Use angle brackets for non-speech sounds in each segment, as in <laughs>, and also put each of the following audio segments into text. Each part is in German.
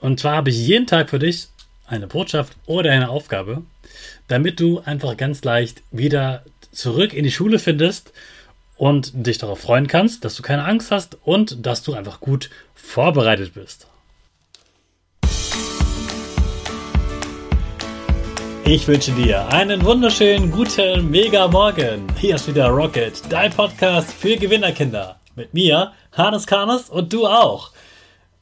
Und zwar habe ich jeden Tag für dich eine Botschaft oder eine Aufgabe, damit du einfach ganz leicht wieder zurück in die Schule findest und dich darauf freuen kannst, dass du keine Angst hast und dass du einfach gut vorbereitet bist. Ich wünsche dir einen wunderschönen guten Mega Morgen. Hier ist wieder Rocket, dein Podcast für Gewinnerkinder. Mit mir, Hannes Karnes und du auch.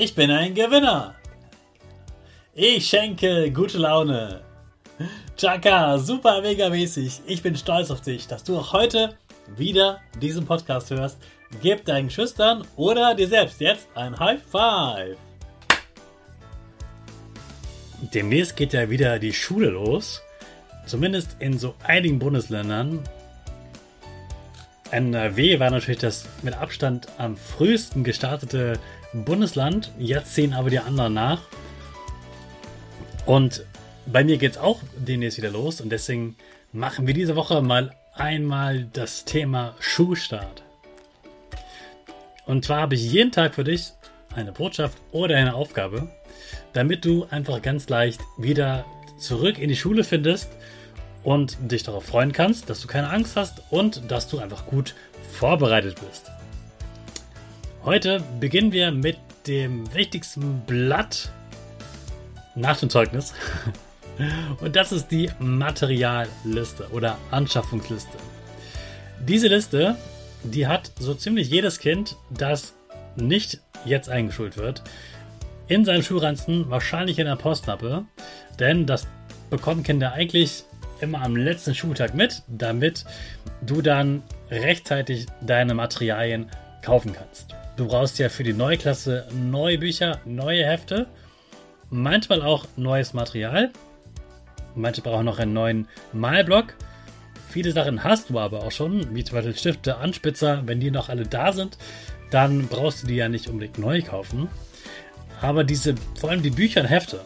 Ich bin ein Gewinner. Ich schenke gute Laune. Chaka, super mega mäßig. Ich bin stolz auf dich, dass du auch heute wieder diesen Podcast hörst. Gib deinen Schüchtern oder dir selbst jetzt ein High Five. Demnächst geht ja wieder die Schule los. Zumindest in so einigen Bundesländern. NRW war natürlich das mit Abstand am frühesten gestartete Bundesland. Jetzt ziehen aber die anderen nach. Und bei mir geht es auch demnächst wieder los und deswegen machen wir diese Woche mal einmal das Thema Schulstart. Und zwar habe ich jeden Tag für dich eine Botschaft oder eine Aufgabe, damit du einfach ganz leicht wieder zurück in die Schule findest und dich darauf freuen kannst, dass du keine Angst hast und dass du einfach gut vorbereitet bist. Heute beginnen wir mit dem wichtigsten Blatt nach dem Zeugnis. <laughs> Und das ist die Materialliste oder Anschaffungsliste. Diese Liste, die hat so ziemlich jedes Kind, das nicht jetzt eingeschult wird, in seinem Schulranzen, wahrscheinlich in der Postmappe, denn das bekommen Kinder eigentlich immer am letzten Schultag mit, damit du dann rechtzeitig deine Materialien kaufen kannst. Du brauchst ja für die neue Klasse neue Bücher, neue Hefte, manchmal auch neues Material Manche brauchen noch einen neuen Malblock. Viele Sachen hast du aber auch schon, wie zum Beispiel Stifte, Anspitzer. Wenn die noch alle da sind, dann brauchst du die ja nicht unbedingt neu kaufen. Aber diese, vor allem die Bücher und Hefte,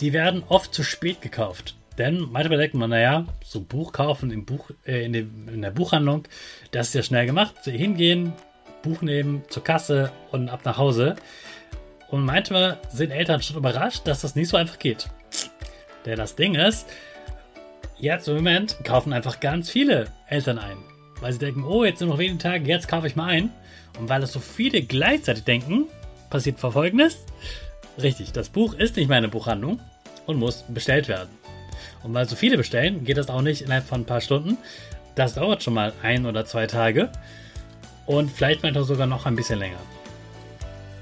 die werden oft zu spät gekauft. Denn manchmal denkt man, naja, so Buch kaufen im Buch, äh, in, dem, in, der Buchhandlung, das ist ja schnell gemacht. Hingehen, Buch nehmen, zur Kasse und ab nach Hause. Und manchmal sind Eltern schon überrascht, dass das nicht so einfach geht. Denn das Ding ist, jetzt im Moment kaufen einfach ganz viele Eltern ein. Weil sie denken, oh, jetzt sind noch wenige Tage, jetzt kaufe ich mal ein. Und weil es so viele gleichzeitig denken, passiert folgendes. Richtig, das Buch ist nicht mehr eine Buchhandlung und muss bestellt werden. Und weil so viele bestellen, geht das auch nicht innerhalb von ein paar Stunden. Das dauert schon mal ein oder zwei Tage. Und vielleicht manchmal sogar noch ein bisschen länger.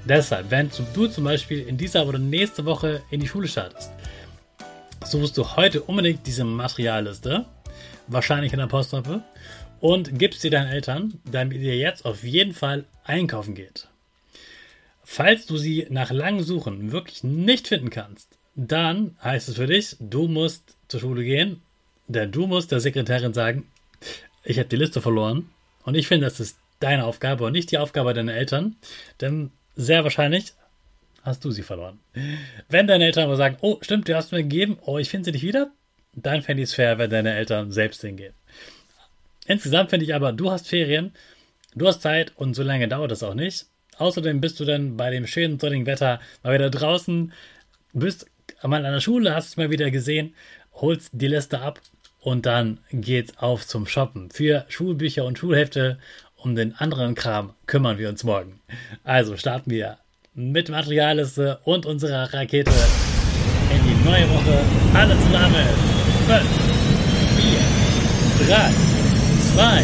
Deshalb, wenn du zum Beispiel in dieser oder nächste Woche in die Schule startest, suchst du heute unbedingt diese Materialliste, wahrscheinlich in der Postmappe, und gibst sie deinen Eltern, damit ihr jetzt auf jeden Fall einkaufen geht. Falls du sie nach langem Suchen wirklich nicht finden kannst, dann heißt es für dich, du musst zur Schule gehen, denn du musst der Sekretärin sagen, ich habe die Liste verloren und ich finde, das ist deine Aufgabe und nicht die Aufgabe deiner Eltern, denn sehr wahrscheinlich hast du sie verloren. Wenn deine Eltern aber sagen, oh, stimmt, du hast mir gegeben, oh, ich finde sie nicht wieder, dann fände ich es fair, wenn deine Eltern selbst hingehen. Insgesamt finde ich aber, du hast Ferien, du hast Zeit und so lange dauert das auch nicht. Außerdem bist du dann bei dem schönen sonnigen Wetter mal wieder draußen, bist mal an der Schule, hast es mal wieder gesehen, holst die Liste ab und dann geht's auf zum Shoppen. Für Schulbücher und Schulhefte um den anderen Kram kümmern wir uns morgen. Also starten wir mit Materialliste und unserer Rakete in die neue Woche. Alle zusammen. 5, 4, 3, 2,